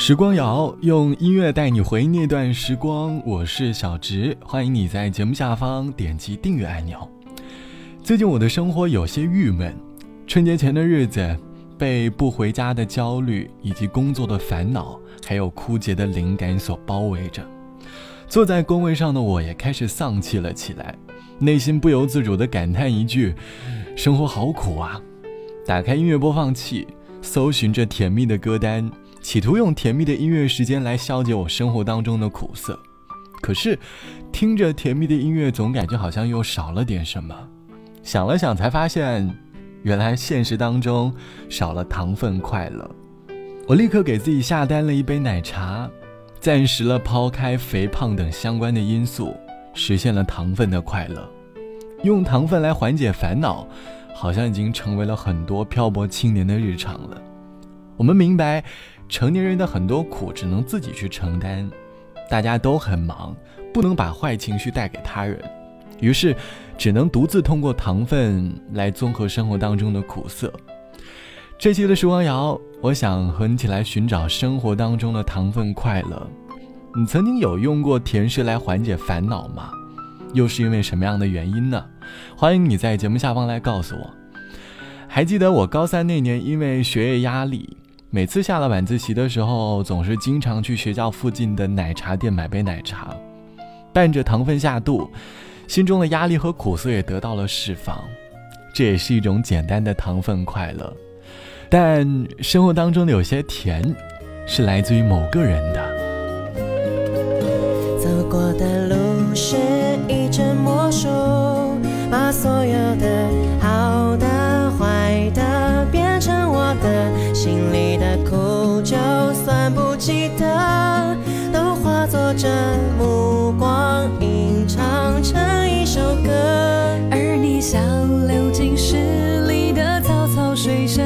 时光谣用音乐带你回那段时光，我是小植，欢迎你在节目下方点击订阅按钮。最近我的生活有些郁闷，春节前的日子被不回家的焦虑以及工作的烦恼，还有枯竭的灵感所包围着。坐在工位上的我也开始丧气了起来，内心不由自主地感叹一句：生活好苦啊！打开音乐播放器，搜寻着甜蜜的歌单。企图用甜蜜的音乐时间来消解我生活当中的苦涩，可是听着甜蜜的音乐，总感觉好像又少了点什么。想了想，才发现，原来现实当中少了糖分快乐。我立刻给自己下单了一杯奶茶，暂时了抛开肥胖等相关的因素，实现了糖分的快乐。用糖分来缓解烦恼，好像已经成为了很多漂泊青年的日常了。我们明白。成年人的很多苦只能自己去承担，大家都很忙，不能把坏情绪带给他人，于是只能独自通过糖分来综合生活当中的苦涩。这期的时光谣，我想和你一起来寻找生活当中的糖分快乐。你曾经有用过甜食来缓解烦恼吗？又是因为什么样的原因呢？欢迎你在节目下方来告诉我。还记得我高三那年，因为学业压力。每次下了晚自习的时候，总是经常去学校附近的奶茶店买杯奶茶，伴着糖分下肚，心中的压力和苦涩也得到了释放。这也是一种简单的糖分快乐。但生活当中的有些甜，是来自于某个人的。走过的路是一化作这目光，吟唱成一首歌。而你像流进诗里的草草水声，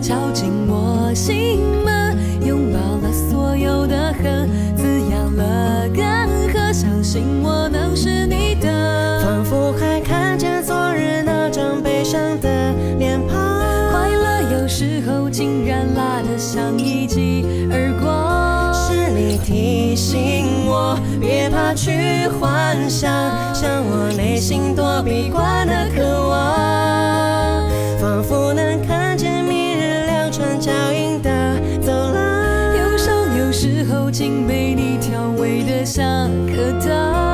敲进我心门，拥抱了所有的恨，滋养了干涸，相信我能是你的。仿佛还看见昨日那张悲伤的脸庞，快乐有时候竟然辣得像一。提醒我别怕去幻想，像我内心躲避惯的渴望，仿佛能看见明日两串脚印的走廊。忧伤有时候竟被你调味的像颗糖，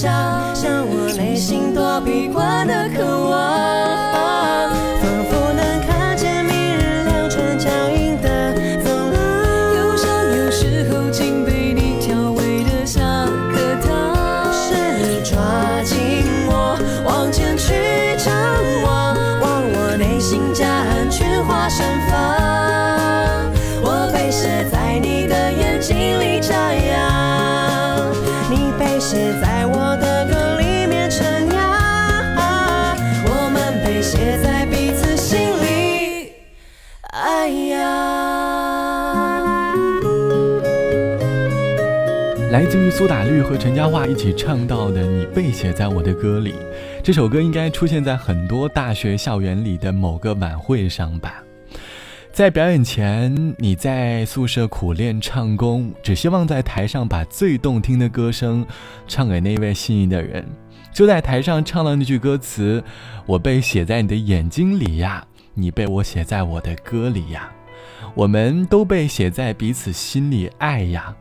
想，像我内心躲避惯的渴望，仿佛能看见明日两串脚印的走廊。忧伤有时候竟被你调味的像颗糖。是你抓紧我，往前去张望，望我内心夹岸群花盛放。苏打绿和陈嘉桦一起唱到的《你被写在我的歌里》，这首歌应该出现在很多大学校园里的某个晚会上吧。在表演前，你在宿舍苦练唱功，只希望在台上把最动听的歌声唱给那位心仪的人。就在台上唱了那句歌词：“我被写在你的眼睛里呀，你被我写在我的歌里呀，我们都被写在彼此心里，爱呀。”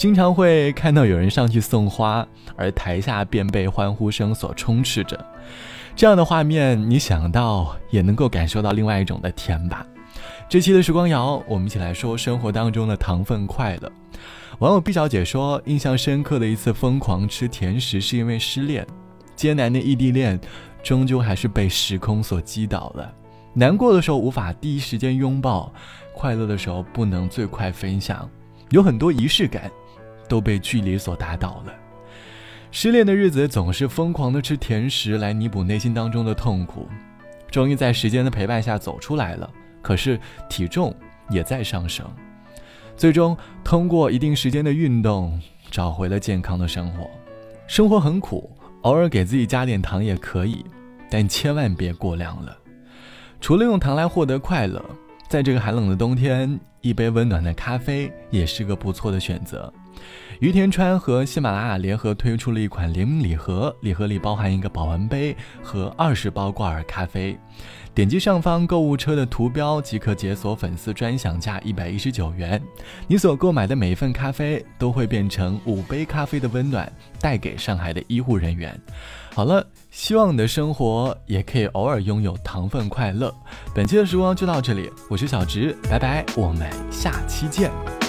经常会看到有人上去送花，而台下便被欢呼声所充斥着。这样的画面，你想到也能够感受到另外一种的甜吧。这期的时光谣，我们一起来说生活当中的糖分快乐。网友毕小姐说，印象深刻的一次疯狂吃甜食是因为失恋，艰难的异地恋，终究还是被时空所击倒了。难过的时候无法第一时间拥抱，快乐的时候不能最快分享，有很多仪式感。都被距离所打倒了。失恋的日子总是疯狂的吃甜食来弥补内心当中的痛苦，终于在时间的陪伴下走出来了。可是体重也在上升，最终通过一定时间的运动找回了健康的生活。生活很苦，偶尔给自己加点糖也可以，但千万别过量了。除了用糖来获得快乐，在这个寒冷的冬天，一杯温暖的咖啡也是个不错的选择。于田川和喜马拉雅联合推出了一款联名礼盒，礼盒里包含一个保温杯和二十包挂耳咖啡。点击上方购物车的图标即可解锁粉丝专享价一百一十九元。你所购买的每一份咖啡都会变成五杯咖啡的温暖，带给上海的医护人员。好了，希望你的生活也可以偶尔拥有糖分快乐。本期的时光就到这里，我是小直，拜拜，我们下期见。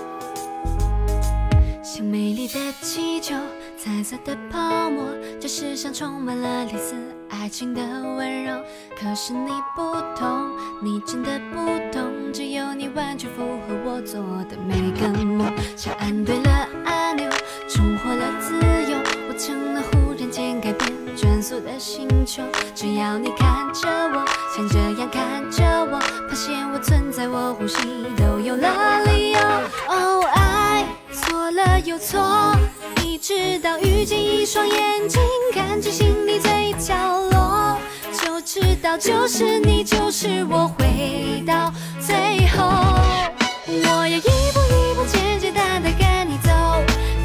彩色的泡沫，这世上充满了类似爱情的温柔。可是你不同，你真的不懂，只有你完全符合我做的每个梦。像按对了按钮，重获了自由，我成了忽然间改变转速的星球。只要你看着我，像这样看着我，发现我存在，我呼吸都有了理由。哦，爱。错了又错，直到遇见一双眼睛，看见心里最角落，就知道就是你，就是我，回到最后。我要一步一步简简单单跟你走，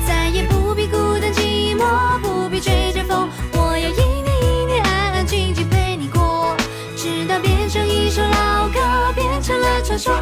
再也不必孤单寂寞，不必追着风。我要一年一年安安静静陪你过，直到变成一首老歌，变成了传说，